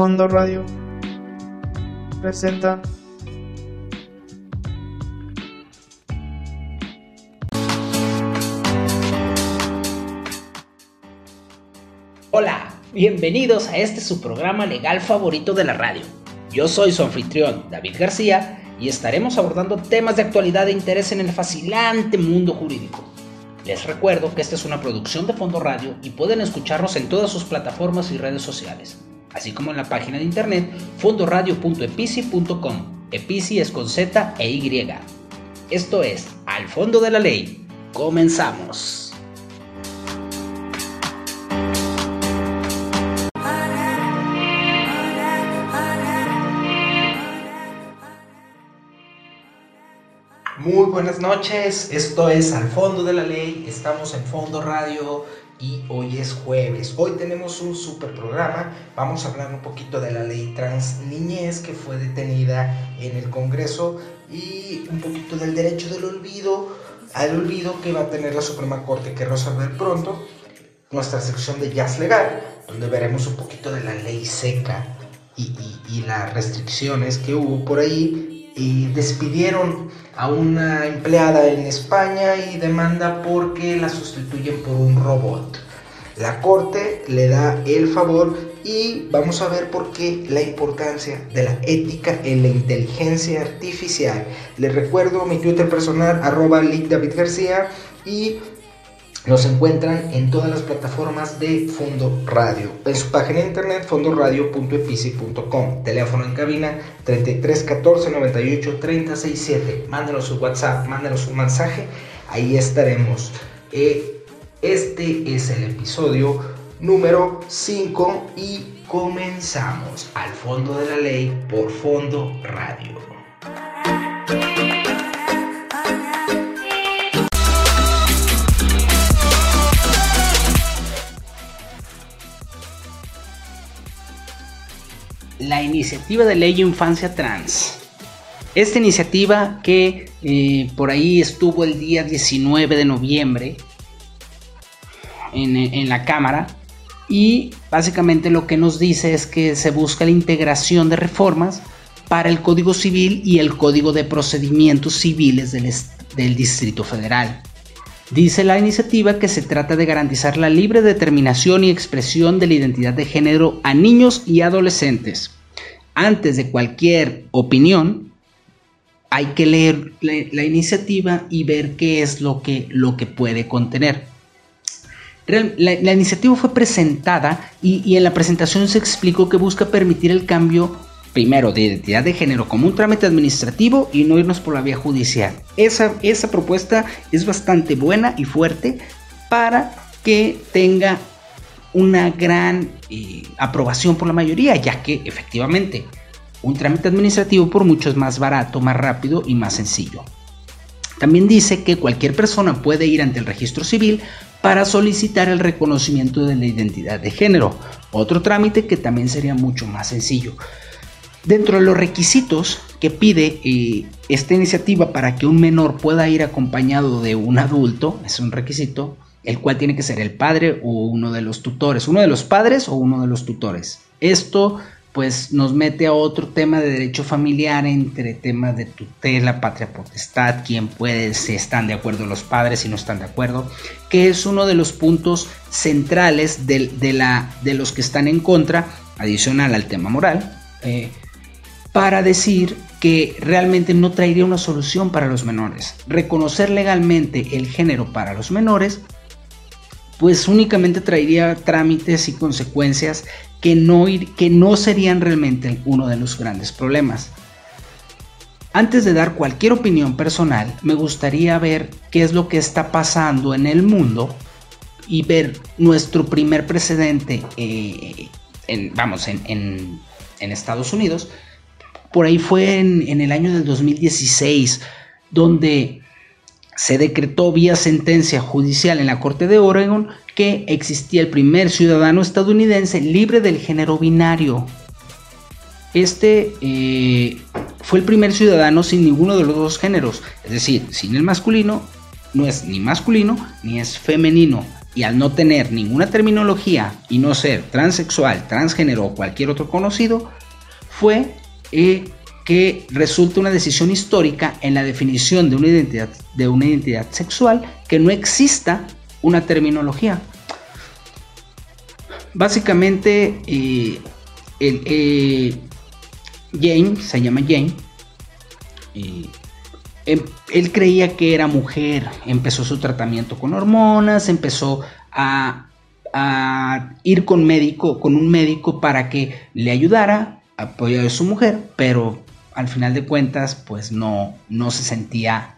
Fondo Radio presenta Hola, bienvenidos a este su programa legal favorito de la radio. Yo soy su anfitrión, David García, y estaremos abordando temas de actualidad e interés en el fascinante mundo jurídico. Les recuerdo que esta es una producción de Fondo Radio y pueden escucharnos en todas sus plataformas y redes sociales, así como en la página de internet fondoradio.epici.com. Epici es con Z e Y. Esto es Al Fondo de la Ley. Comenzamos. Muy buenas noches, esto es Al Fondo de la Ley, estamos en Fondo Radio y hoy es jueves. Hoy tenemos un super programa, vamos a hablar un poquito de la ley trans niñez que fue detenida en el Congreso y un poquito del derecho del olvido, al olvido que va a tener la Suprema Corte que resolver pronto, nuestra sección de jazz legal, donde veremos un poquito de la ley seca y, y las restricciones que hubo por ahí y despidieron a una empleada en España y demanda porque la sustituyen por un robot. La corte le da el favor y vamos a ver por qué la importancia de la ética en la inteligencia artificial. Les recuerdo mi Twitter personal arroba David García y nos encuentran en todas las plataformas de Fondo Radio. En su página de internet fondoradio.epici.com. Teléfono en cabina 33 14 98 36 7. Mándenos su WhatsApp, mándenos un mensaje. Ahí estaremos. Eh, este es el episodio número 5 y comenzamos al fondo de la ley por Fondo Radio. La iniciativa de ley Infancia Trans. Esta iniciativa que eh, por ahí estuvo el día 19 de noviembre en, en la Cámara y básicamente lo que nos dice es que se busca la integración de reformas para el Código Civil y el Código de Procedimientos Civiles del, del Distrito Federal. Dice la iniciativa que se trata de garantizar la libre determinación y expresión de la identidad de género a niños y adolescentes. Antes de cualquier opinión, hay que leer la, iniciativa y ver qué es lo que, lo que puede contener. La, iniciativa fue presentada y, y en la presentación se explicó que busca permitir el cambio primero, de identidad de género como un trámite administrativo y no irnos por la vía judicial. Esa, esa propuesta es bastante buena y fuerte para que tenga una gran eh, aprobación por la mayoría, ya que efectivamente un trámite administrativo por mucho es más barato, más rápido y más sencillo. También dice que cualquier persona puede ir ante el registro civil para solicitar el reconocimiento de la identidad de género, otro trámite que también sería mucho más sencillo. Dentro de los requisitos que pide eh, esta iniciativa para que un menor pueda ir acompañado de un adulto, es un requisito, el cual tiene que ser el padre o uno de los tutores, uno de los padres o uno de los tutores. Esto pues nos mete a otro tema de derecho familiar entre temas de tutela, patria potestad, quién puede, si están de acuerdo los padres, si no están de acuerdo, que es uno de los puntos centrales de, la, de los que están en contra, adicional al tema moral. Eh, para decir que realmente no traería una solución para los menores. Reconocer legalmente el género para los menores, pues únicamente traería trámites y consecuencias que no, que no serían realmente uno de los grandes problemas. Antes de dar cualquier opinión personal, me gustaría ver qué es lo que está pasando en el mundo y ver nuestro primer precedente, eh, vamos, en Estados Unidos, por ahí fue en, el año del 2016, donde se decretó vía sentencia judicial en la Corte de Oregon que existía el primer ciudadano estadounidense libre del género binario. Este eh, fue el primer ciudadano sin ninguno de los dos géneros, es decir, sin el masculino, no es ni masculino ni es femenino. y al no tener ninguna terminología y no ser transexual, transgénero o cualquier otro conocido, fue eh, que resulta una decisión histórica en la definición de una identidad, de una identidad sexual que no exista una terminología. Básicamente, eh, el, eh, Jane, se llama Jane, Em, él creía que era mujer, empezó su tratamiento con hormonas, empezó a, ir con médico, con un médico para que le ayudara a apoyar a su mujer, pero al final de cuentas, pues no, no se sentía,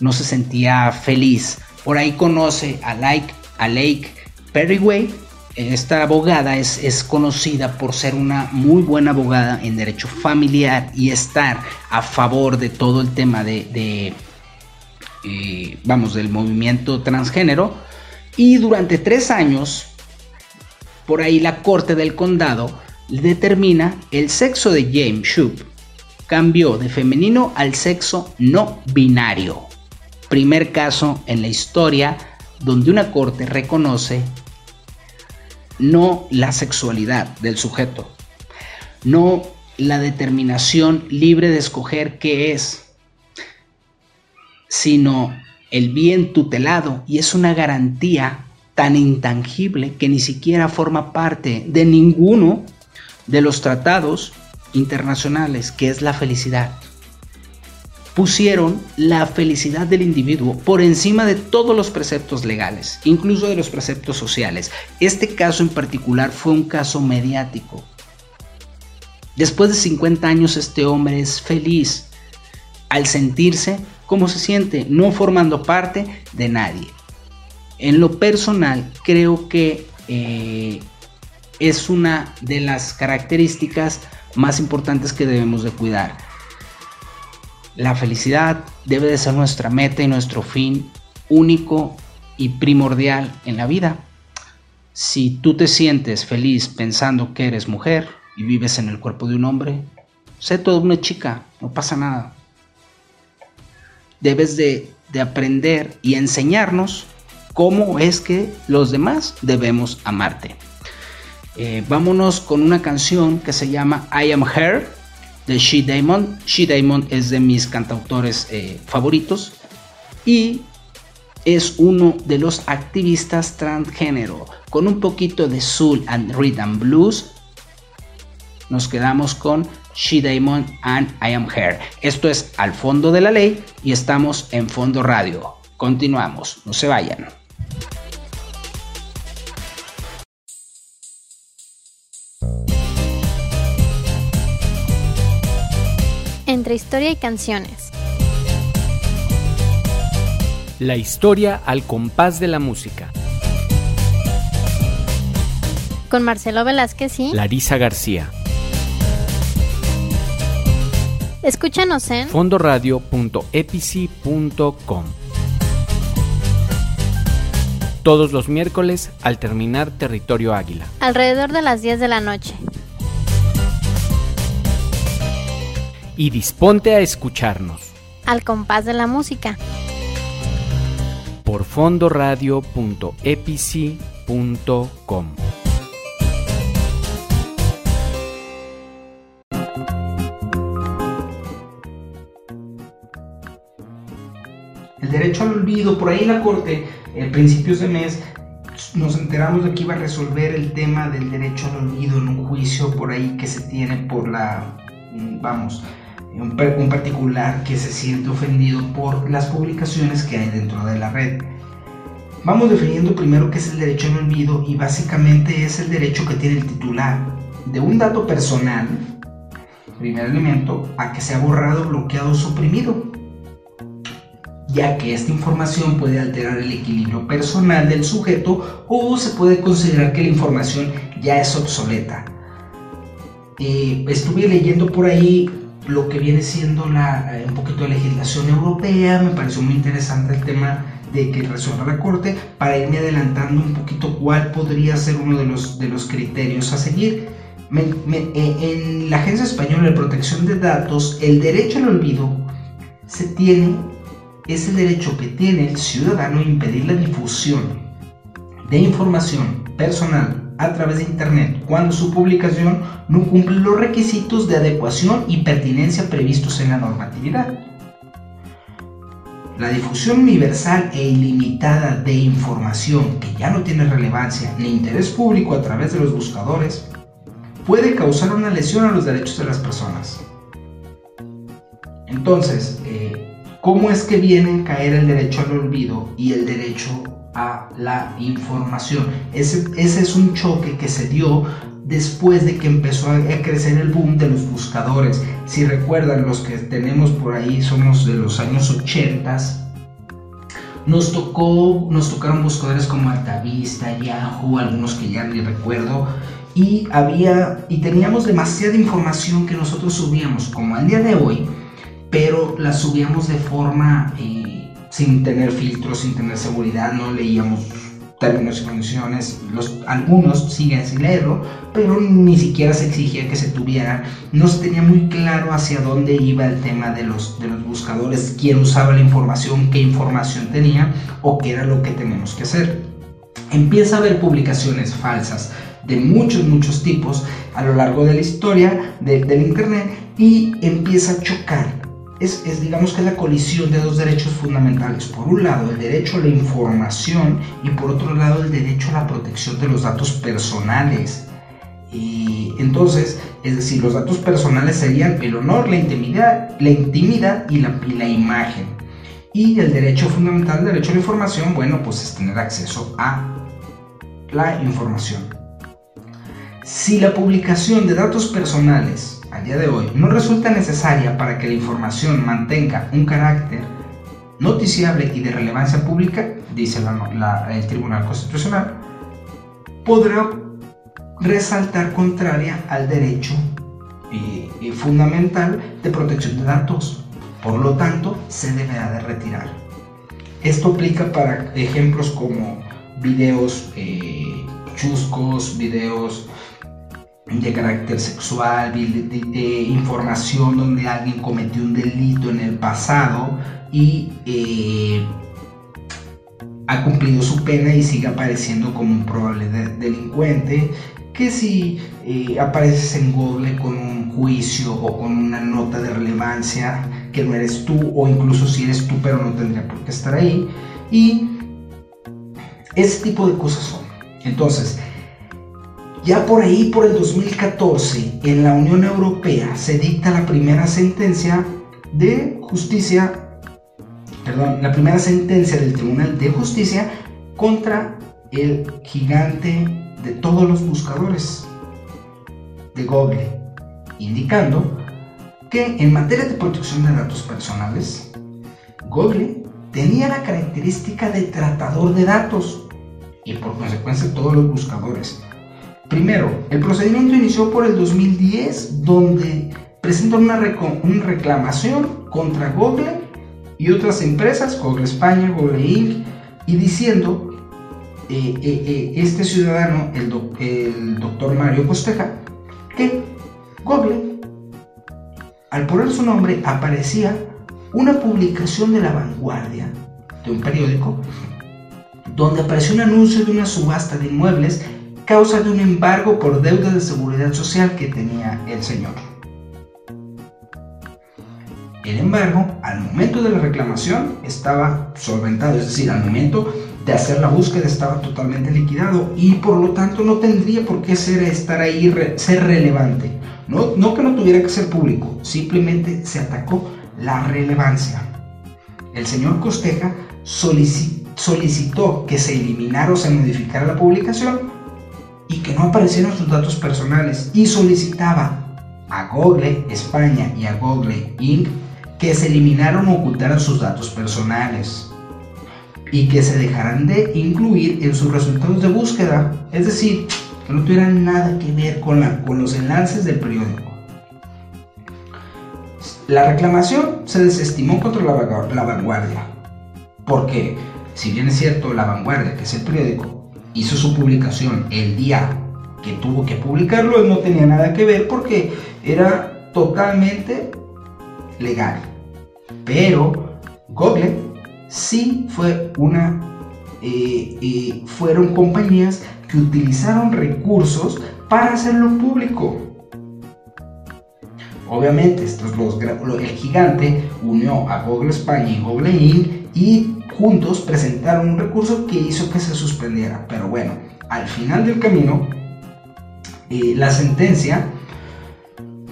no se sentía feliz. Por ahí conoce a Lake, a Lake Perryway, esta abogada es, conocida por ser una muy buena abogada en derecho familiar y estar a favor de todo el tema de, eh, vamos, del movimiento transgénero. Y durante tres años, por ahí la corte del condado determina el sexo de James Shoup. Cambió de femenino al sexo no binario. Primer caso en la historia donde una corte reconoce no la sexualidad del sujeto, no la determinación libre de escoger qué es, sino el bien tutelado y es una garantía tan intangible que ni siquiera forma parte de ninguno de los tratados internacionales, que es la felicidad pusieron la felicidad del individuo por encima de todos los preceptos legales, incluso de los preceptos sociales. Este caso en particular fue un caso mediático. Después de 50 años este hombre es feliz al sentirse como se siente, no formando parte de nadie. En lo personal creo que eh, es una de las características más importantes que debemos de cuidar la felicidad debe de ser nuestra meta y nuestro fin único y primordial en la vida. Si tú te sientes feliz pensando que eres mujer y vives en el cuerpo de un hombre, sé toda una chica, no pasa nada. Debes de, aprender y enseñarnos cómo es que los demás debemos amarte. Eh, vámonos con una canción que se llama I Am Her de She Diamond. She Diamond es de mis cantautores eh, favoritos y es uno de los activistas transgénero. Con un poquito de soul and rhythm blues, nos quedamos con She Diamond and I Am Her. Esto es Al Fondo de la Ley y estamos en Fondo Radio. Continuamos, no se vayan. Entre historia y canciones. La historia al compás de la música. Con Marcelo Velázquez y Larisa García. Escúchanos en fondoradio.epici.com. Todos los miércoles al terminar Territorio Águila. Alrededor de las 10 de la noche. Y disponte a escucharnos. Al compás de la música. Por fondoradio.epici.com. El derecho al olvido, por ahí en la corte, en principios de mes, nos enteramos de que iba a resolver el tema del derecho al olvido en un juicio por ahí que se tiene por la, vamos, un, particular que se siente ofendido por las publicaciones que hay dentro de la red. Vamos definiendo primero qué es el derecho al olvido y básicamente es el derecho que tiene el titular de un dato personal, primer elemento, a que sea borrado, bloqueado o suprimido, ya que esta información puede alterar el equilibrio personal del sujeto o se puede considerar que la información ya es obsoleta. Eh, estuve leyendo por ahí lo que viene siendo la, eh, un poquito de legislación europea, me pareció muy interesante el tema de que resuelva la Corte, para irme adelantando un poquito cuál podría ser uno de los, de los criterios a seguir. Eh, en la Agencia Española de Protección de Datos, el derecho al olvido se tiene, es el derecho que tiene el ciudadano a impedir la difusión, de información personal a través de Internet cuando su publicación no cumple los requisitos de adecuación y pertinencia previstos en la normatividad. La difusión universal e ilimitada de información que ya no tiene relevancia ni interés público a través de los buscadores puede causar una lesión a los derechos de las personas. Entonces, eh, ¿cómo es que viene a caer el derecho al olvido y el derecho a la información? Ese, ese es un choque que se dio después de que empezó a crecer el boom de los buscadores. Si recuerdan, los que tenemos por ahí somos de los años 80. Nos tocó, nos tocaron buscadores como Altavista, Yahoo, algunos que ya ni recuerdo, y había y teníamos demasiada información que nosotros subíamos, como al día de hoy, pero la subíamos de forma eh, sin tener filtros, sin tener seguridad, no leíamos términos y condiciones, los, algunos siguen sin leerlo, pero ni siquiera se exigía que se tuvieran, no se tenía muy claro hacia dónde iba el tema de los, de los buscadores, quién usaba la información, qué información tenía o qué era lo que tenemos que hacer. Empieza a haber publicaciones falsas de muchos, muchos tipos a lo largo de la historia del Internet y empieza a chocar es, digamos que la colisión de dos derechos fundamentales. Por un lado, el derecho a la información y por otro lado, el derecho a la protección de los datos personales. Y entonces, es decir, los datos personales serían el honor, la intimidad, la intimidad y la, y la imagen. Y el derecho fundamental, el derecho a la información, bueno, pues es tener acceso a la información. Si la publicación de datos personales a día de hoy no resulta necesaria para que la información mantenga un carácter noticiable y de relevancia pública, dice el Tribunal Constitucional, podrá resaltar contraria al derecho eh, fundamental de protección de datos. Por lo tanto, se deberá de retirar. Esto aplica para ejemplos como videos eh, chuscos, videos de carácter sexual, de, información donde alguien cometió un delito en el pasado y eh, ha cumplido su pena y sigue apareciendo como un probable delincuente, que si eh, apareces en Google con un juicio o con una nota de relevancia que no eres tú o incluso si eres tú pero no tendría por qué estar ahí y ese tipo de cosas son. Entonces, ya por ahí, por el 2014, en la Unión Europea se dicta la primera sentencia de justicia, perdón, la primera sentencia del Tribunal de Justicia contra el gigante de todos los buscadores de Google, indicando que en materia de protección de datos personales, Google tenía la característica de tratador de datos y por consecuencia todos los buscadores Primero, el procedimiento inició por el 2010, donde presentan una, reclamación contra Google y otras empresas, Google España, Google Inc., y diciendo, eh, eh, eh, este ciudadano, el, el doctor Mario Costeja, que Google, al poner su nombre, aparecía una publicación de la vanguardia, de un periódico, donde apareció un anuncio de una subasta de inmuebles causa de un embargo por deuda de seguridad social que tenía el señor. El embargo, al momento de la reclamación, estaba solventado, es decir, al momento de hacer la búsqueda estaba totalmente liquidado y por lo tanto no tendría por qué ser, estar ahí, ser relevante. No, no que no tuviera que ser público, simplemente se atacó la relevancia. El señor Costeja solicitó que se eliminara o se modificara la publicación y que no aparecieron sus datos personales y solicitaba a Google España y a Google Inc. que se eliminaran o ocultaran sus datos personales y que se dejaran de incluir en sus resultados de búsqueda, es decir, que no tuvieran nada que ver con los enlaces del periódico. La reclamación se desestimó contra la, la vanguardia, porque si bien es cierto la vanguardia, que es el periódico, hizo su publicación el día que tuvo que publicarlo, no tenía nada que ver porque era totalmente legal. Pero Google sí fue una eh, eh, fueron compañías que utilizaron recursos para hacerlo público. Obviamente, estos los, el gigante unió a Google España y Google Inc. y juntos presentaron un recurso que hizo que se suspendiera. Pero bueno, al final del camino, eh, la sentencia,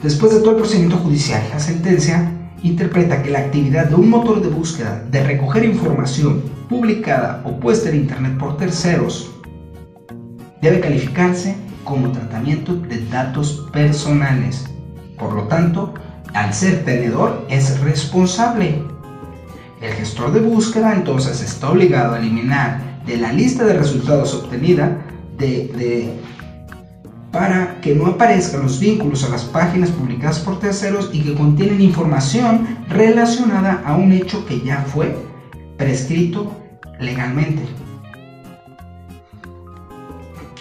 después de todo el procedimiento judicial, la sentencia interpreta que la actividad de un motor de búsqueda de recoger información publicada o puesta en Internet por terceros debe calificarse como tratamiento de datos personales. Por lo tanto, al ser tenedor es responsable. El gestor de búsqueda entonces está obligado a eliminar de la lista de resultados obtenida de, para que no aparezcan los vínculos a las páginas publicadas por terceros y que contienen información relacionada a un hecho que ya fue prescrito legalmente.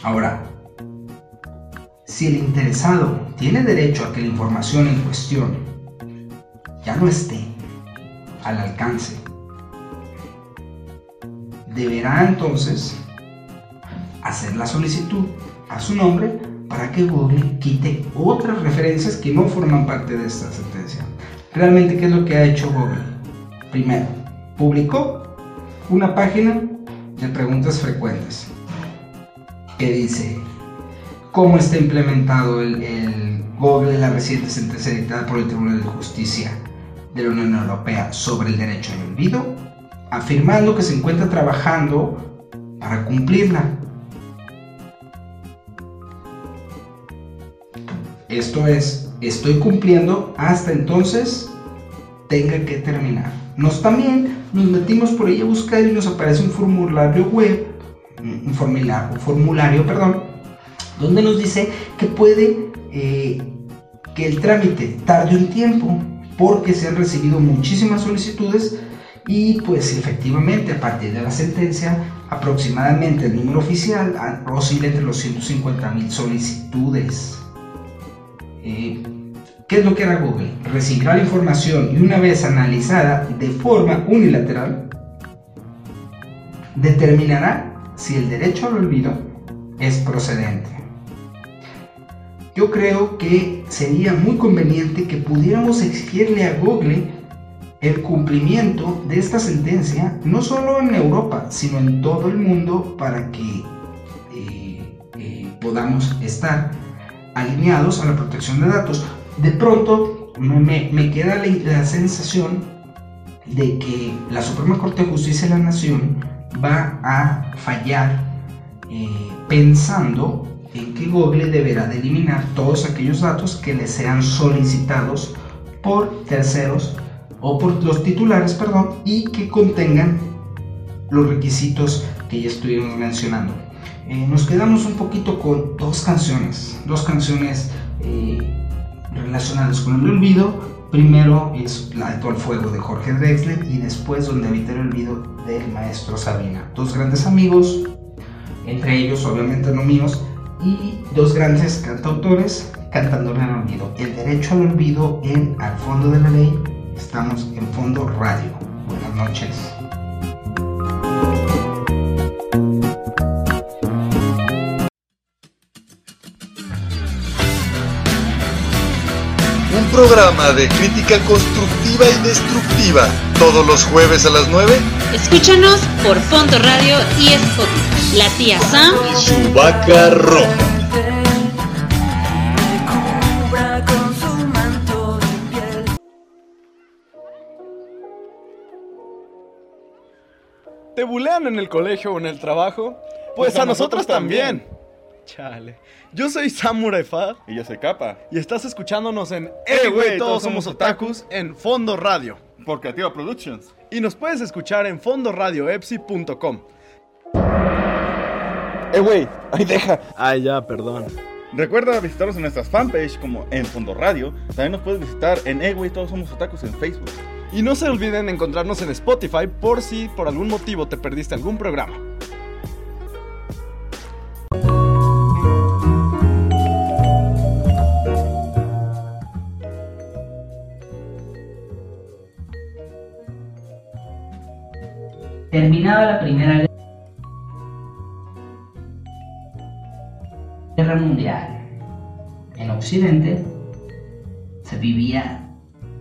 Ahora, si el interesado tiene derecho a que la información en cuestión ya no esté al alcance, deberá entonces hacer la solicitud a su nombre para que Google quite otras referencias que no forman parte de esta sentencia. Realmente, ¿qué es lo que ha hecho Google? Primero, publicó una página de preguntas frecuentes que dice cómo está implementado el, el Google la reciente sentencia dictada por el Tribunal de Justicia de la Unión Europea sobre el derecho al olvido, afirmando que se encuentra trabajando para cumplirla. Esto es, estoy cumpliendo hasta entonces tenga que terminar. Nos también nos metimos por ahí a buscar y nos aparece un formulario web, un formulario, un formulario perdón, donde nos dice que puede eh, que el trámite tarde un tiempo porque se han recibido muchísimas solicitudes y pues efectivamente a partir de la sentencia aproximadamente el número oficial oscila entre los 150 mil solicitudes. Eh, ¿Qué es lo que hará Google? Recibirá la información y una vez analizada de forma unilateral, determinará si el derecho al olvido es procedente. Yo creo que sería muy conveniente que pudiéramos exigirle a Google el cumplimiento de esta sentencia, no solo en Europa, sino en todo el mundo, para que eh, eh, podamos estar alineados a la protección de datos. De pronto me, queda la, sensación de que la Suprema Corte de Justicia de la Nación va a fallar eh, pensando en que Google deberá de eliminar todos aquellos datos que le sean solicitados por terceros o por los titulares, perdón, y que contengan los requisitos que ya estuvimos mencionando. Eh, nos quedamos un poquito con dos canciones, dos canciones eh, relacionadas con el olvido. Primero es La de el fuego de Jorge Drexler y después Donde habita el olvido del maestro Sabina. Dos grandes amigos, entre ellos obviamente no míos, y dos grandes cantautores cantándole al olvido. El derecho al olvido en Al fondo de la ley. Estamos en Fondo Radio. Buenas noches. Programa de crítica constructiva y destructiva. Todos los jueves a las 9. Escúchanos por Fondo Radio y Spotify la tía Sam y su vaca roja. ¿Te bulean en el colegio o en el trabajo? Pues, a, nosotros, también. Chale. Yo soy Samurai Fa. Y yo soy Capa. Y estás escuchándonos en Eh, güey, todos somos otakus en Fondo Radio. Por Creativa Productions. Y nos puedes escuchar en fondoradioepsi.com. Eh, güey, ahí deja. Ay, ya, perdón. Recuerda visitarnos en nuestras fanpage como en Fondo Radio. También nos puedes visitar en Eh, güey, todos somos otakus en Facebook. Y no se olviden encontrarnos en Spotify por si por algún motivo te perdiste algún programa. Terminada la Primera Guerra Mundial, en Occidente se vivía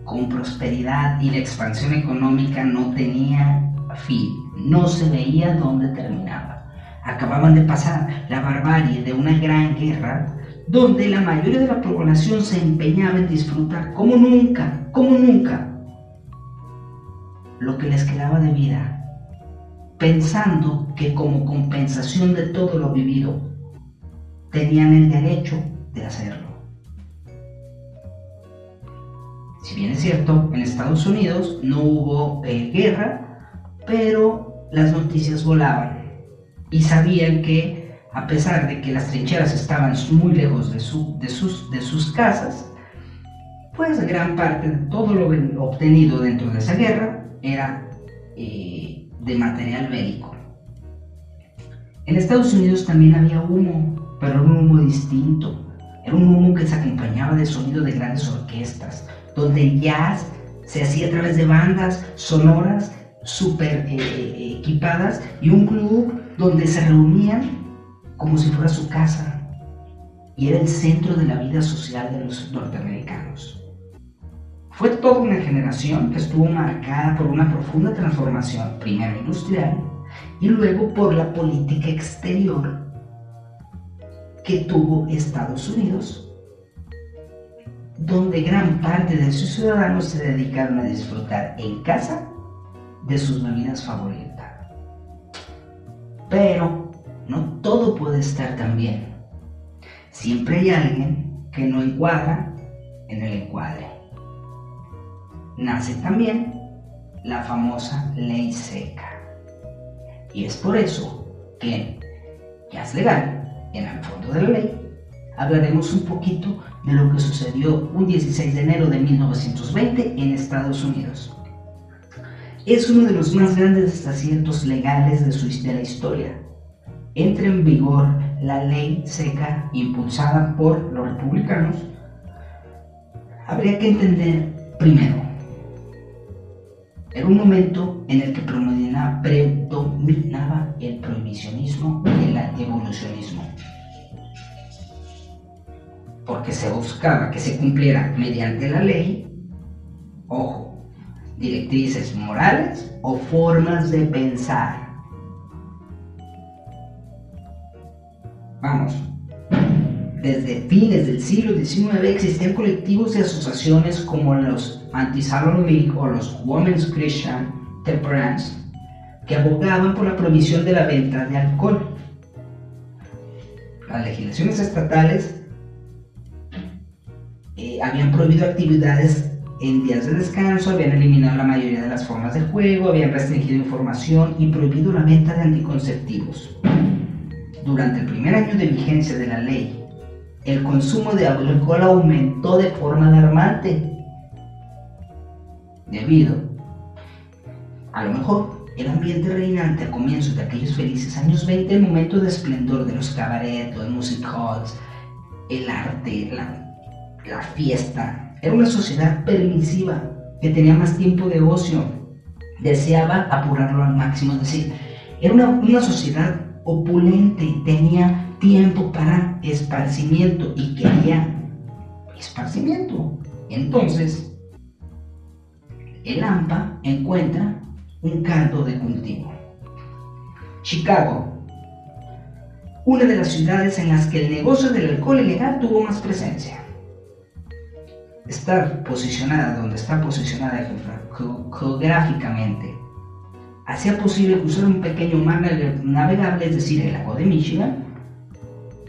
con prosperidad y la expansión económica no tenía fin, no se veía dónde terminaba. Acababan de pasar la barbarie de una gran guerra donde la mayoría de la población se empeñaba en disfrutar como nunca, como nunca, lo que les quedaba de vida pensando que como compensación de todo lo vivido, tenían el derecho de hacerlo. Si bien es cierto, en Estados Unidos no hubo eh, guerra, pero las noticias volaban y sabían que a pesar de que las trincheras estaban muy lejos de, sus, de sus casas, pues gran parte de todo lo obtenido dentro de esa guerra era eh, de material bélico. En Estados Unidos también había humo, pero era un humo distinto. Era un humo que se acompañaba de sonido de grandes orquestas, donde el jazz se hacía a través de bandas sonoras súper eh, eh, equipadas y un club donde se reunían como si fuera su casa y era el centro de la vida social de los norteamericanos. Fue toda una generación que estuvo marcada por una profunda transformación, primero industrial y luego por la política exterior que tuvo Estados Unidos donde gran parte de sus ciudadanos se dedicaron a disfrutar en casa de sus bebidas favoritas. Pero no todo puede estar tan bien. Siempre hay alguien que no encuadra en el encuadre. Nace también la famosa ley seca. Y es por eso que ya es legal, en el fondo de la ley, hablaremos un poquito de lo que sucedió un 16 de enero de 1920 en Estados Unidos. Es uno de los más grandes desaciertos legales de, su, de la historia. Entra en vigor la ley seca impulsada por los republicanos. Habría que entender primero, era un momento en el que predominaba el prohibicionismo y el evolucionismo porque se buscaba que se cumpliera mediante la ley, ojo, directrices morales o formas de pensar. Vamos, desde fines del siglo XIX existían colectivos y asociaciones como los Anti-Salon o los Women's Christian Temperance que abogaban por la prohibición de la venta de alcohol. Las legislaciones estatales eh, habían prohibido actividades en días de descanso, habían eliminado la mayoría de las formas de juego, habían restringido información y prohibido la venta de anticonceptivos. Durante el primer año de vigencia de la ley, el consumo de alcohol aumentó de forma alarmante, debido, a lo mejor, el ambiente reinante a comienzos de aquellos felices años 20, el momento de esplendor de los cabarets, los music halls, el arte, la fiesta. Era una sociedad permisiva que tenía más tiempo de ocio. Deseaba apurarlo al máximo. Es decir, era una, una sociedad opulente, tenía tiempo para esparcimiento y quería esparcimiento. Entonces, el AMPA encuentra un caldo de cultivo. Chicago, una de las ciudades en las que el negocio del alcohol ilegal tuvo más presencia estar posicionada donde está posicionada geográficamente hacía posible cruzar un pequeño mar navegable, es decir, el lago de Michigan,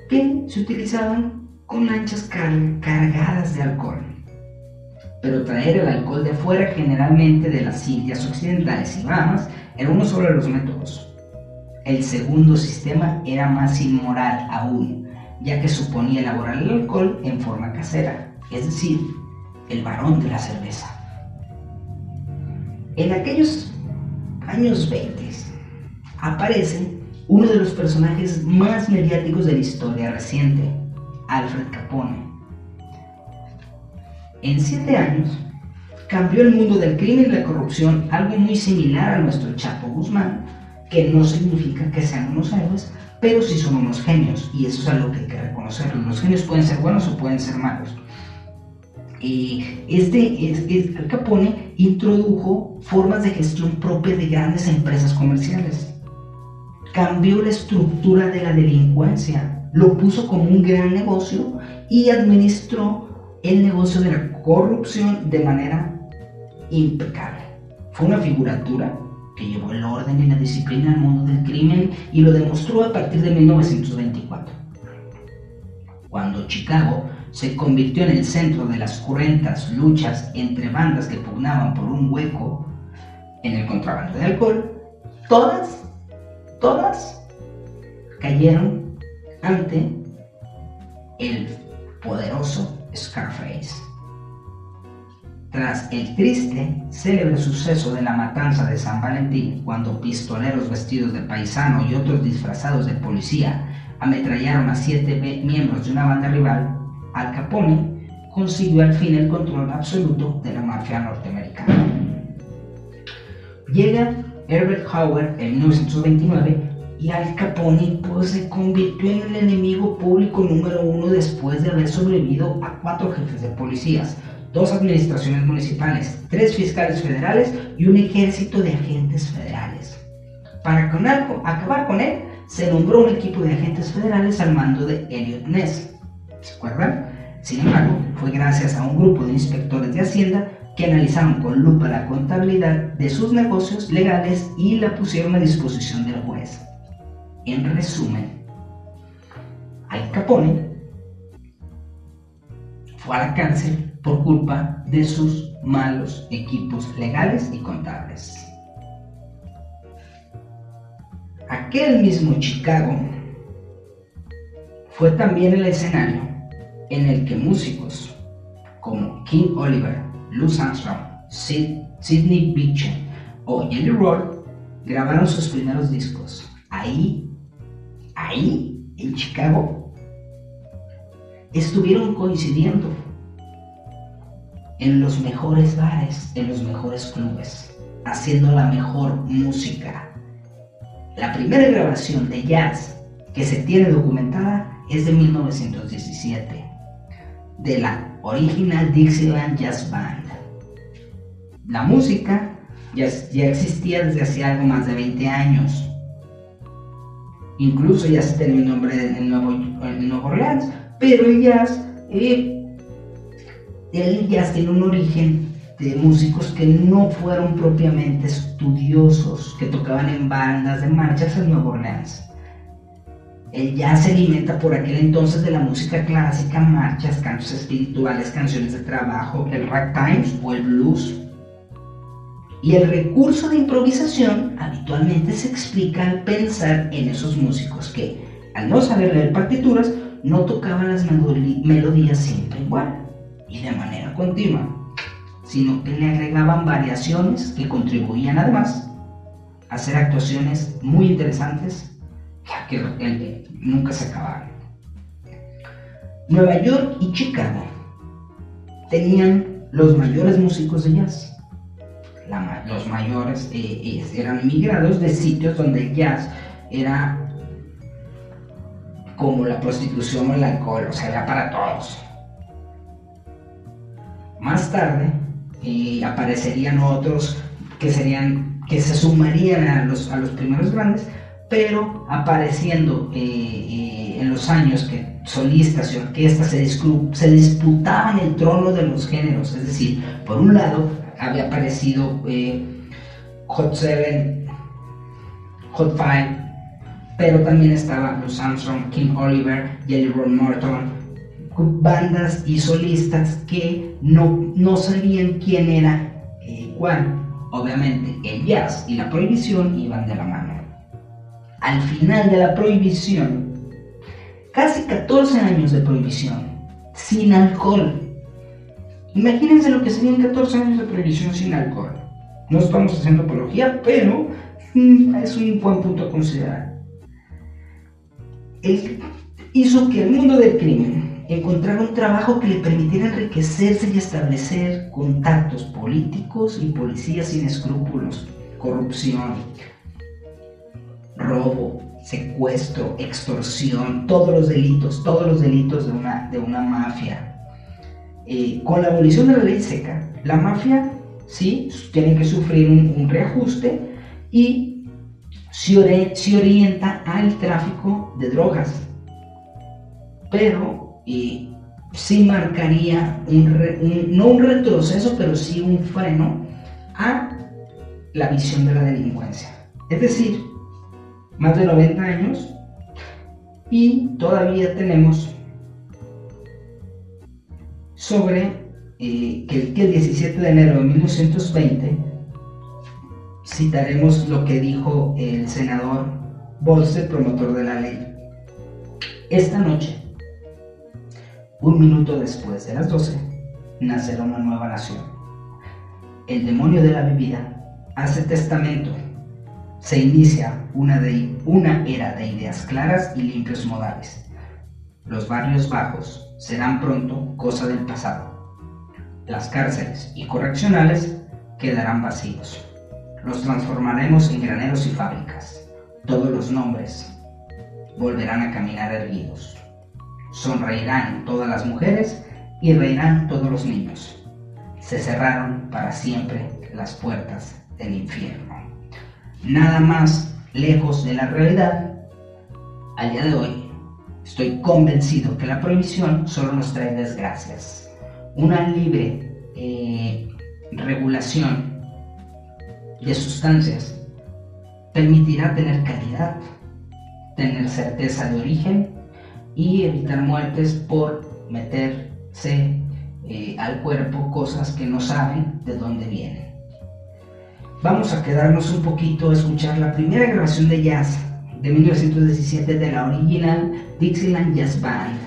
que se utilizaban con lanchas cargadas de alcohol. Pero traer el alcohol de fuera, generalmente de las Indias Occidentales y Bahamas, era uno solo de los métodos. El segundo sistema era más inmoral aún, ya que suponía elaborar el alcohol en forma casera, es decir, el varón de la cerveza. En aquellos años 20 aparece uno de los personajes más mediáticos de la historia reciente, Alfred Capone. En siete años cambió el mundo del crimen y la corrupción, algo muy similar a nuestro Chapo Guzmán, que no significa que sean unos héroes, pero sí son unos genios y eso es algo que hay que reconocer. Los genios pueden ser buenos o pueden ser malos. Eh, este, es, Capone introdujo formas de gestión propias de grandes empresas comerciales. Cambió la estructura de la delincuencia, lo puso como un gran negocio y administró el negocio de la corrupción de manera impecable. Fue una figuratura que llevó el orden y la disciplina al mundo del crimen y lo demostró a partir de 1924 cuando Chicago se convirtió en el centro de las cruentas luchas entre bandas que pugnaban por un hueco en el contrabando de alcohol, todas, todas cayeron ante el poderoso Scarface. Tras el triste, célebre suceso de la matanza de San Valentín, cuando pistoleros vestidos de paisano y otros disfrazados de policía ametrallaron a siete miembros de una banda rival, Al Capone consiguió al fin el control absoluto de la mafia norteamericana. Llega Herbert Hoover en 1929 y Al Capone pues, se convirtió en el enemigo público número uno después de haber sobrevivido a cuatro jefes de policías, dos administraciones municipales, tres fiscales federales y un ejército de agentes federales. Para con- acabar con él, se nombró un equipo de agentes federales al mando de Elliot Ness. ¿Se acuerdan? Sin embargo, fue gracias a un grupo de inspectores de Hacienda que analizaron con lupa la contabilidad de sus negocios legales y la pusieron a disposición del juez. En resumen, Al Capone fue a la cárcel por culpa de sus malos equipos legales y contables. Aquel mismo Chicago fue también el escenario en el que músicos como King Oliver, Louis Armstrong, Sid- Sidney Bechet o Jelly Roll grabaron sus primeros discos. Ahí, ahí, en Chicago, estuvieron coincidiendo en los mejores bares, en los mejores clubes, haciendo la mejor música. La primera grabación de jazz que se tiene documentada es de 1917, de la Original Dixieland Jazz Band. La música ya, ya existía desde hace algo más de 20 años. Incluso ya se tenía un nombre en Nuevo, Nuevo Orleans, pero el jazz, eh, el jazz tiene un origen de músicos que no fueron propiamente estudiosos, que tocaban en bandas de marchas en Nueva Orleans. El jazz se alimenta por aquel entonces de la música clásica, marchas, cantos espirituales, canciones de trabajo, el ragtimes o el blues. Y el recurso de improvisación habitualmente se explica al pensar en esos músicos que, al no saber leer partituras, no tocaban las melodías siempre igual y de manera continua, sino que le agregaban variaciones que contribuían además a hacer actuaciones muy interesantes que nunca se acababan. Nueva York y Chicago tenían los mayores músicos de jazz. Los mayores eh, eh, eran migrados de sitios donde el jazz era como la prostitución o el alcohol, o sea, era para todos. Más tarde eh, aparecerían otros que serían que se sumarían a los, a los primeros grandes, pero apareciendo eh, eh, en los años que solistas y orquestas se, disputaban el trono de los géneros, es decir, por un lado había aparecido eh, Hot Seven, Hot Five, pero también estaba Louis Armstrong, King Oliver, Jelly Roll Morton, bandas y solistas que no, no sabían quién era cuál. Obviamente el jazz y la prohibición iban de la mano. Al final de la prohibición, casi 14 años de prohibición, sin alcohol. Imagínense lo que serían 14 años de prohibición sin alcohol. No estamos haciendo apología, pero mm, es un buen punto a considerar. Él hizo que el mundo del crimen encontrara un trabajo que le permitiera enriquecerse y establecer contactos políticos y policías sin escrúpulos, corrupción, robo, secuestro, extorsión, todos los delitos, todos los delitos de una, de una mafia. Eh, con la abolición de la ley seca, la mafia sí tiene que sufrir un, reajuste y se, orienta al tráfico de drogas. Pero eh, sí marcaría no un retroceso, pero sí un freno a la visión de la delincuencia. Es decir, más de 90 años y todavía tenemos sobre eh, que, el, 17 de enero de 1920 citaremos lo que dijo el senador Bolse, promotor de la ley. Esta noche, un minuto después de las 12, nacerá una nueva nación. El demonio de la bebida hace testamento se inicia una, de, una era de ideas claras y limpios modales. Los barrios bajos serán pronto cosa del pasado. Las cárceles y correccionales quedarán vacíos. Los transformaremos en graneros y fábricas. Todos los nombres volverán a caminar erguidos. Sonreirán todas las mujeres y reirán todos los niños. Se cerraron para siempre las puertas del infierno nada más lejos de la realidad, al día de hoy estoy convencido que la prohibición solo nos trae desgracias. Una libre eh, regulación de sustancias permitirá tener calidad, tener certeza de origen y evitar muertes por meterse eh, al cuerpo cosas que no saben de dónde vienen vamos a quedarnos un poquito a escuchar la primera grabación de jazz de 1917 de la original Dixieland Jazz Band.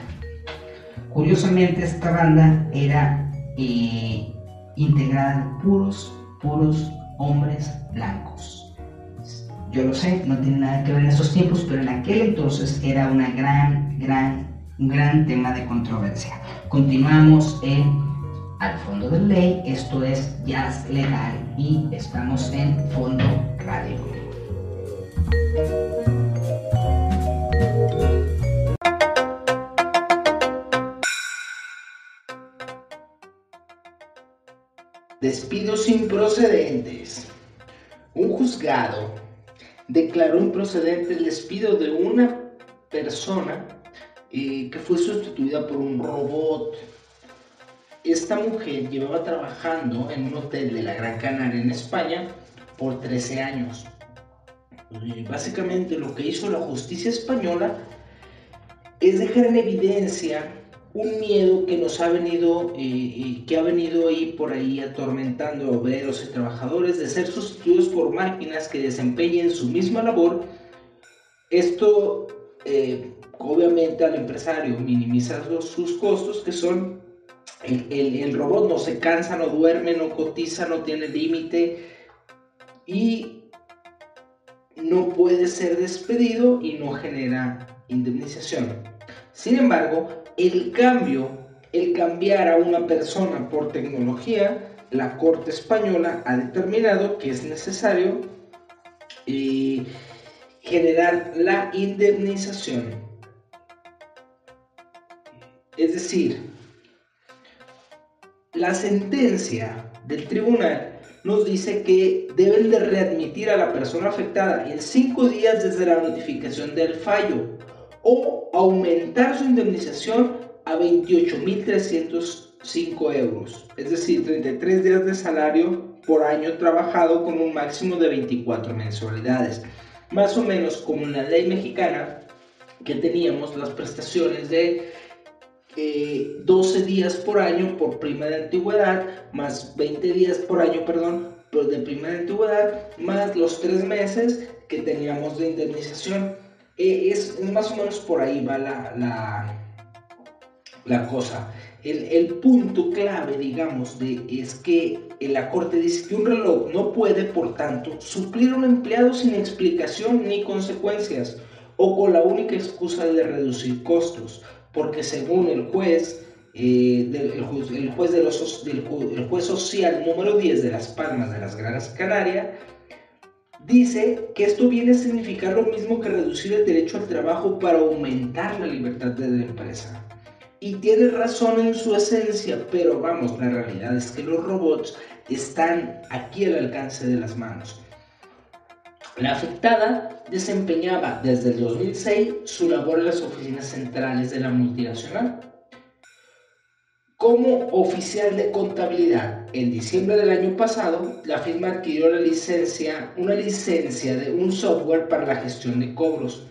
Curiosamente esta banda era eh, integrada de puros, puros hombres blancos. Yo lo sé, no tiene nada que ver en esos tiempos, pero en aquel entonces era una gran, gran, un gran tema de controversia. Continuamos en al fondo de ley, esto es jazz legal y estamos en fondo radio. Despidos improcedentes. Un juzgado declaró improcedente el despido de una persona eh, que fue sustituida por un robot esta mujer llevaba trabajando en un hotel de la Gran Canaria en España por 13 años. básicamente lo que hizo la justicia española es dejar en evidencia un miedo que nos ha venido, eh, que ha venido ahí por ahí atormentando a obreros y trabajadores de ser sustituidos por máquinas que desempeñen su misma labor. Esto, eh, obviamente, al empresario minimiza sus costos, que son el, robot no se cansa, no duerme, no cotiza, no tiene límite y no puede ser despedido y no genera indemnización. Sin embargo, el cambio, el cambiar a una persona por tecnología, la Corte Española ha determinado que es necesario eh, generar la indemnización. Es decir, la sentencia del tribunal nos dice que deben de readmitir a la persona afectada en cinco días desde la notificación del fallo o aumentar su indemnización a 28.305 euros, es decir, 33 días de salario por año trabajado con un máximo de 24 mensualidades. Más o menos como en la ley mexicana que teníamos las prestaciones de 12 eh, días por año por prima de antigüedad, más 20 días por año, perdón, de prima de antigüedad, más los 3 meses que teníamos de indemnización. Eh, es, más o menos por ahí va la, la, la cosa. El, el, punto clave, digamos, de, es que la Corte dice que un reloj no puede, por tanto, suplir a un empleado sin explicación ni consecuencias o con la única excusa de reducir costos porque según el juez, del, social número 10 de Las Palmas de las Granas Canarias, dice que esto viene a significar lo mismo que reducir el derecho al trabajo para aumentar la libertad de la empresa. Y tiene razón en su esencia, pero vamos, la realidad es que los robots están aquí al alcance de las manos. La afectada desempeñaba desde el 2006 su labor en las oficinas centrales de la multinacional. Como oficial de contabilidad, en diciembre del año pasado, la firma adquirió la licencia, una licencia de un software para la gestión de cobros.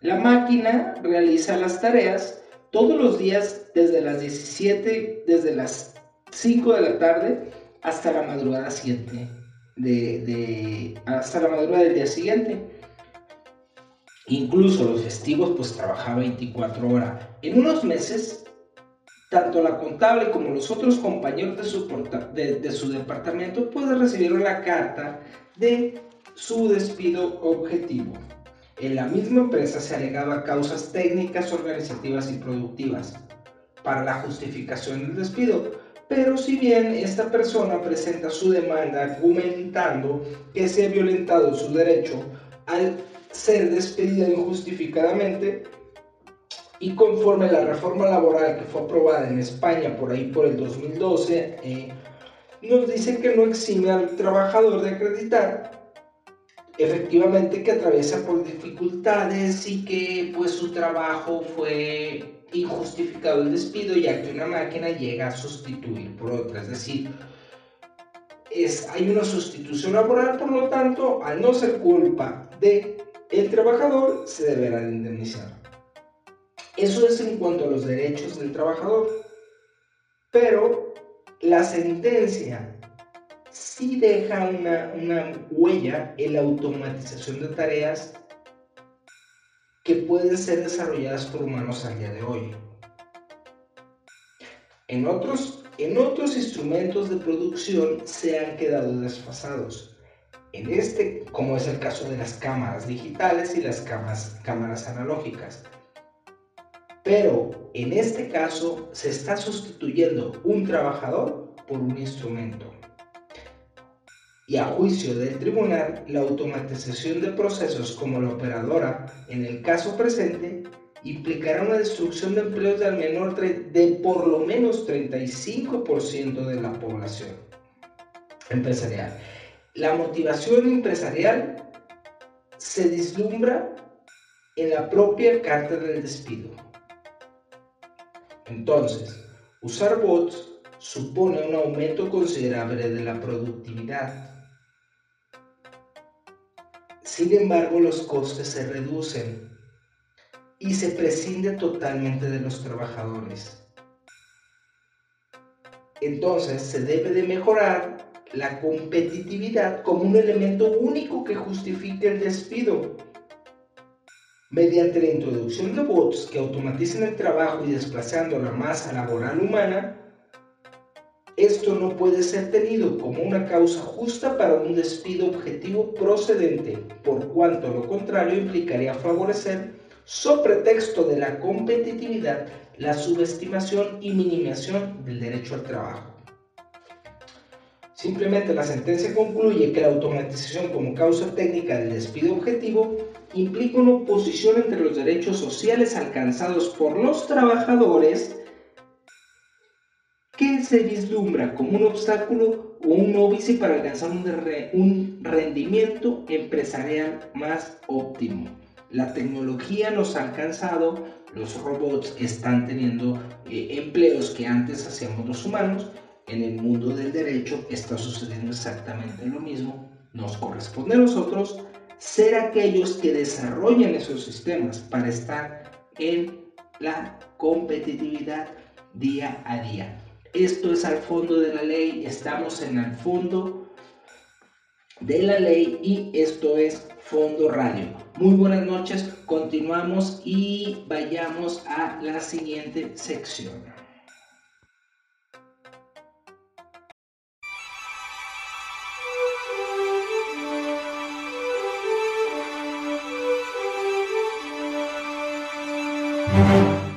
La máquina realiza las tareas todos los días desde las 17, desde las 5 de la tarde hasta la madrugada siguiente de, hasta la madrugada del día siguiente. Incluso los festivos, pues trabajaba 24 horas. En unos meses, tanto la contable como los otros compañeros de su, de, su departamento, pues recibieron la carta de su despido objetivo. En la misma empresa se alegaba causas técnicas, organizativas y productivas para la justificación del despido, pero si bien esta persona presenta su demanda argumentando que se ha violentado su derecho al ser despedida injustificadamente, y conforme la reforma laboral que fue aprobada en España por ahí por el 2012, eh, nos dice que no exime al trabajador de acreditar efectivamente que atraviesa por dificultades y que pues su trabajo fue injustificado el despido ya que una máquina llega a sustituir por otra. Es decir, es, hay una sustitución laboral, por lo tanto, al no ser culpa de el trabajador, se deberá indemnizar. Eso es en cuanto a los derechos del trabajador. Pero la sentencia sí deja una, una huella en la automatización de tareas que pueden ser desarrolladas por humanos al día de hoy. En otros, en otros instrumentos de producción se han quedado desfasados. En este, como es el caso de las cámaras digitales y las cámaras, cámaras analógicas. Pero en este caso se está sustituyendo un trabajador por un instrumento y a juicio del tribunal, la automatización de procesos como la operadora, en el caso presente, implicará una destrucción de empleos de al menor de por lo menos 35% de la población empresarial. La motivación empresarial se deslumbra en la propia carta del despido. Entonces, usar bots supone un aumento considerable de la productividad sin embargo, los costes se reducen y se prescinde totalmente de los trabajadores. Entonces, se debe de mejorar la competitividad como un elemento único que justifique el despido. Mediante la introducción de bots que automaticen el trabajo y desplazando la masa laboral humana, esto no puede ser tenido como una causa justa para un despido objetivo procedente, por cuanto lo contrario implicaría favorecer, sobre pretexto de la competitividad, la subestimación y minimización del derecho al trabajo. Simplemente la sentencia concluye que la automatización como causa técnica del despido objetivo implica una oposición entre los derechos sociales alcanzados por los trabajadores que se vislumbra como un obstáculo o un óbice para alcanzar un, rendimiento empresarial más óptimo. La tecnología nos ha alcanzado, los robots están teniendo eh, empleos que antes hacíamos los humanos. En el mundo del derecho está sucediendo exactamente lo mismo. Nos corresponde a nosotros ser aquellos que desarrollan esos sistemas para estar en la competitividad día a día. Esto es al fondo de la ley, estamos en el fondo de la ley y esto es Fondo Radio. Muy buenas noches, continuamos y vayamos a la siguiente sección.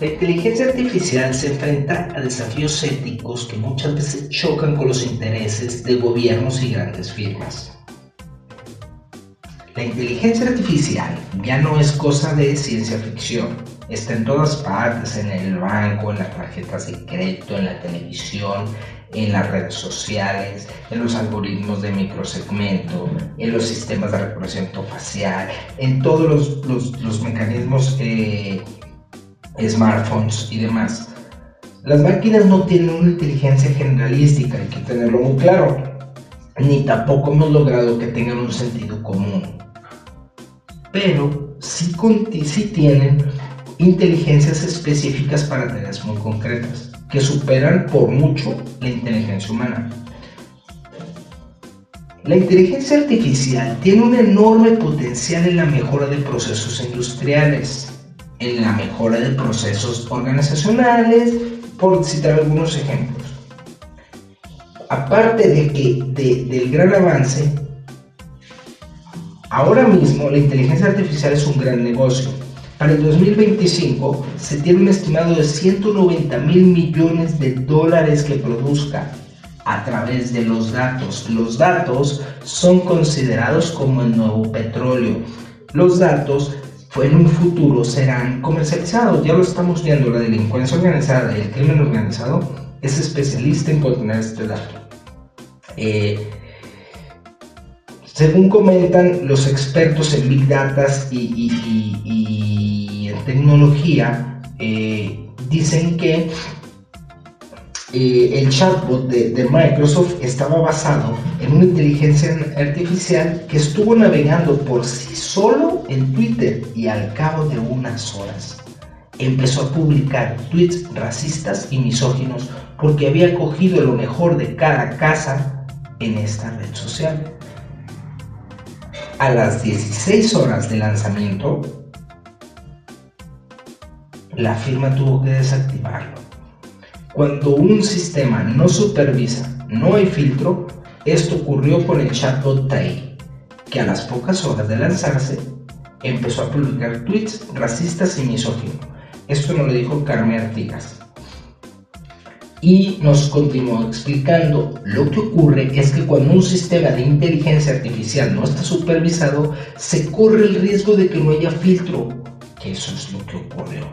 La inteligencia artificial se enfrenta a desafíos éticos que muchas veces chocan con los intereses de gobiernos y grandes firmas. La inteligencia artificial ya no es cosa de ciencia ficción, está en todas partes, en el banco, en las tarjetas de crédito, en la televisión, en las redes sociales, en los algoritmos de microsegmento, en los sistemas de reconocimiento facial, en todos los, mecanismos eh, smartphones y demás. Las máquinas no tienen una inteligencia generalística, hay que tenerlo muy claro, ni tampoco hemos logrado que tengan un sentido común. Pero sí, sí tienen inteligencias específicas para tareas muy concretas, que superan por mucho la inteligencia humana. La inteligencia artificial tiene un enorme potencial en la mejora de procesos industriales, en la mejora de procesos organizacionales, por citar algunos ejemplos. Aparte de que del gran avance, ahora mismo la inteligencia artificial es un gran negocio para el 2025 se tiene un estimado de 190 mil millones de dólares que produzca a través de los datos. Los datos son considerados como el nuevo petróleo. Los datos en un futuro serán comercializados. Ya lo estamos viendo, la delincuencia organizada y el crimen organizado es especialista en contener este dato. Eh, según comentan los expertos en Big Data y, en tecnología, eh, dicen que eh, el chatbot de, Microsoft estaba basado en una inteligencia artificial que estuvo navegando por sí solo en Twitter y al cabo de unas horas empezó a publicar tweets racistas y misóginos porque había cogido lo mejor de cada casa en esta red social a las 16 horas de lanzamiento, la firma tuvo que desactivarlo. Cuando un sistema no supervisa, no hay filtro, esto ocurrió con el chatbot Tai, que a las pocas horas de lanzarse empezó a publicar tweets racistas y misóginos. Esto no lo dijo Carmen Artigas y nos continuó explicando lo que ocurre es que cuando un sistema de inteligencia artificial no está supervisado, se corre el riesgo de que no haya filtro, que eso es lo que ocurrió.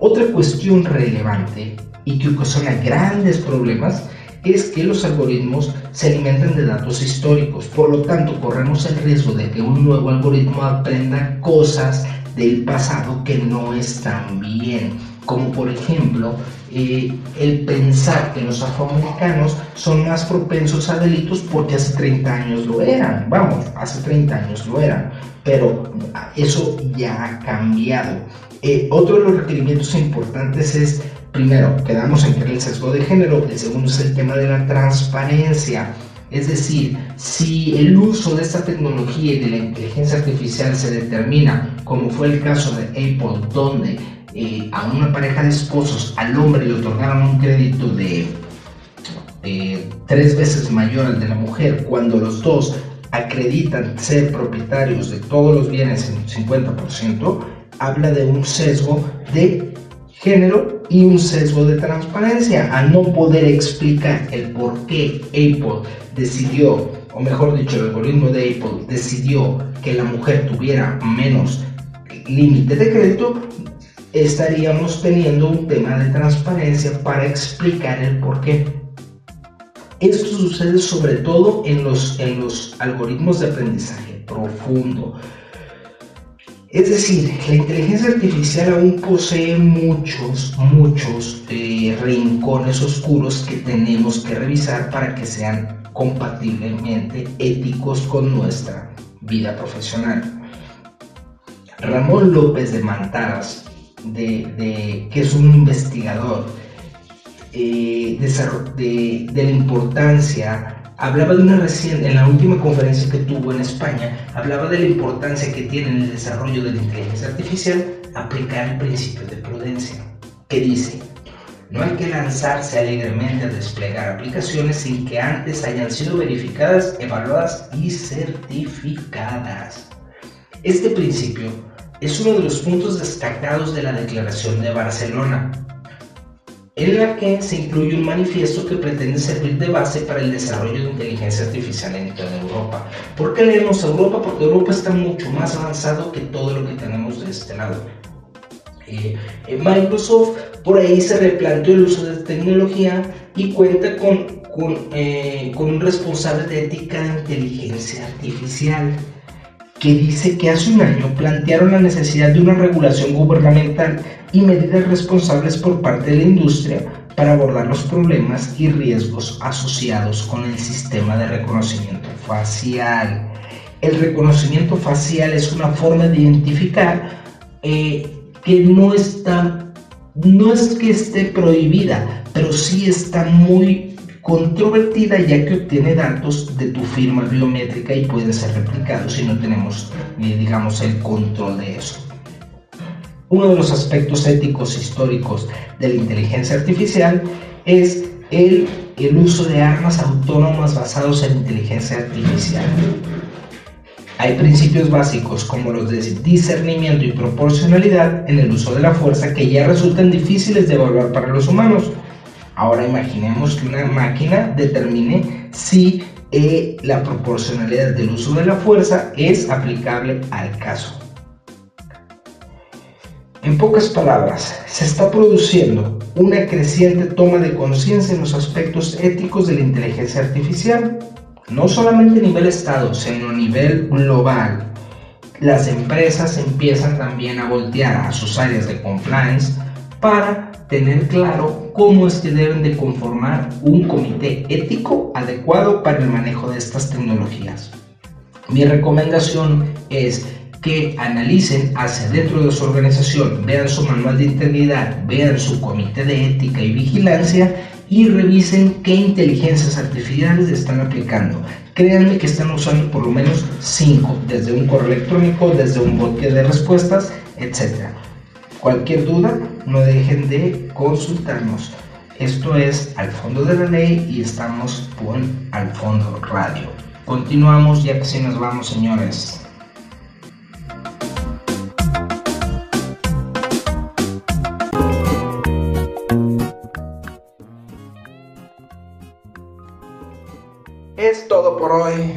Otra cuestión relevante y que ocasiona grandes problemas es que los algoritmos se alimentan de datos históricos, por lo tanto corremos el riesgo de que un nuevo algoritmo aprenda cosas del pasado que no están bien, como por ejemplo eh, el pensar que los afroamericanos son más propensos a delitos porque hace 30 años lo eran, vamos, hace 30 años lo eran, pero eso ya ha cambiado. Eh, otro de los requerimientos importantes es, primero, quedamos en que el sesgo de género, el segundo es el tema de la transparencia. Es decir, si el uso de esta tecnología y de la inteligencia artificial se determina, como fue el caso de Apple, donde eh, a una pareja de esposos, al hombre le otorgaron un crédito de tres veces mayor al de la mujer, cuando los dos acreditan ser propietarios de todos los bienes en un 50%, habla de un sesgo de género y un sesgo de transparencia, a no poder explicar el por qué Apple decidió, o mejor dicho, el algoritmo de Apple decidió que la mujer tuviera menos límite de crédito, estaríamos teniendo un tema de transparencia para explicar el por qué. Esto sucede sobre todo en los, en los algoritmos de aprendizaje profundo. Es decir, la inteligencia artificial aún posee muchos, muchos eh, rincones oscuros que tenemos que revisar para que sean compatiblemente éticos con nuestra vida profesional. Ramón López de Mantaras, de, que es un investigador eh, de la importancia, hablaba de una recién, en la última conferencia que tuvo en España, hablaba de la importancia que tiene en el desarrollo de la inteligencia artificial aplicar el principio de prudencia, que dice, no hay que lanzarse alegremente a desplegar aplicaciones sin que antes hayan sido verificadas, evaluadas y certificadas. Este principio es uno de los puntos destacados de la Declaración de Barcelona, en la que se incluye un manifiesto que pretende servir de base para el desarrollo de inteligencia artificial en toda Europa. ¿Por qué leemos Europa? Porque Europa está mucho más avanzado que todo lo que tenemos de este lado. Eh, eh, Microsoft por ahí se replanteó el uso de tecnología y cuenta con, con, eh, con un responsable de ética de inteligencia artificial que dice que hace un año plantearon la necesidad de una regulación gubernamental y medidas responsables por parte de la industria para abordar los problemas y riesgos asociados con el sistema de reconocimiento facial. El reconocimiento facial es una forma de identificar eh, que no está, no es que esté prohibida, pero sí está muy controvertida ya que obtiene datos de tu firma biométrica y pueden ser replicados si no tenemos, eh, digamos, el control de eso. Uno de los aspectos éticos históricos de la inteligencia artificial es el, el uso de armas autónomas basados en inteligencia artificial. Hay principios básicos como los de discernimiento y proporcionalidad en el uso de la fuerza que ya resultan difíciles de evaluar para los humanos. Ahora imaginemos que una máquina determine si eh, la proporcionalidad del uso de la fuerza es aplicable al caso. En pocas palabras, se está produciendo una creciente toma de conciencia en los aspectos éticos de la inteligencia artificial, no solamente a nivel Estado, sino a nivel global. Las empresas empiezan también a voltear a sus áreas de compliance para tener claro cómo es que deben de conformar un comité ético adecuado para el manejo de estas tecnologías. Mi recomendación es que analicen hacia dentro de su organización, vean su manual de integridad, vean su comité de ética y vigilancia y revisen qué inteligencias artificiales están aplicando. Créanme que están usando por lo menos 5, desde un correo electrónico, desde un bot de respuestas, etc. Cualquier duda, no dejen de consultarnos. Esto es Al Fondo de la Ley y estamos con Al Fondo Radio. Continuamos ya que si nos vamos, señores. Todo por hoy.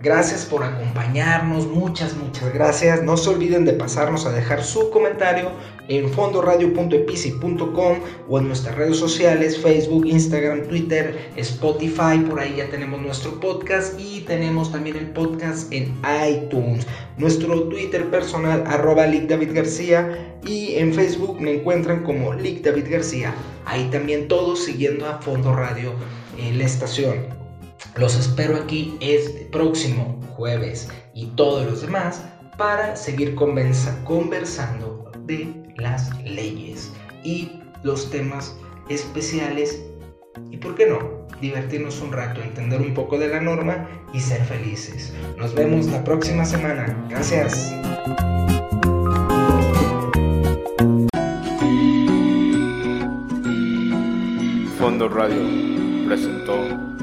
Gracias por acompañarnos, muchas, muchas gracias. No se olviden de pasarnos a dejar su comentario en fondoradio.epici.com o en nuestras redes sociales, Facebook, Instagram, Twitter, Spotify, por ahí ya tenemos nuestro podcast y tenemos también el podcast en iTunes. Nuestro Twitter personal, arroba Lick David García y en Facebook me encuentran como Lick David García. Ahí también todos siguiendo a Fondo Radio en la estación. Los espero aquí este próximo jueves y todos los demás para seguir conversa- conversando de las leyes y los temas especiales y, ¿por qué no? Divertirnos un rato, entender un poco de la norma y ser felices. Nos vemos la próxima semana. Gracias. Fondo Radio presentó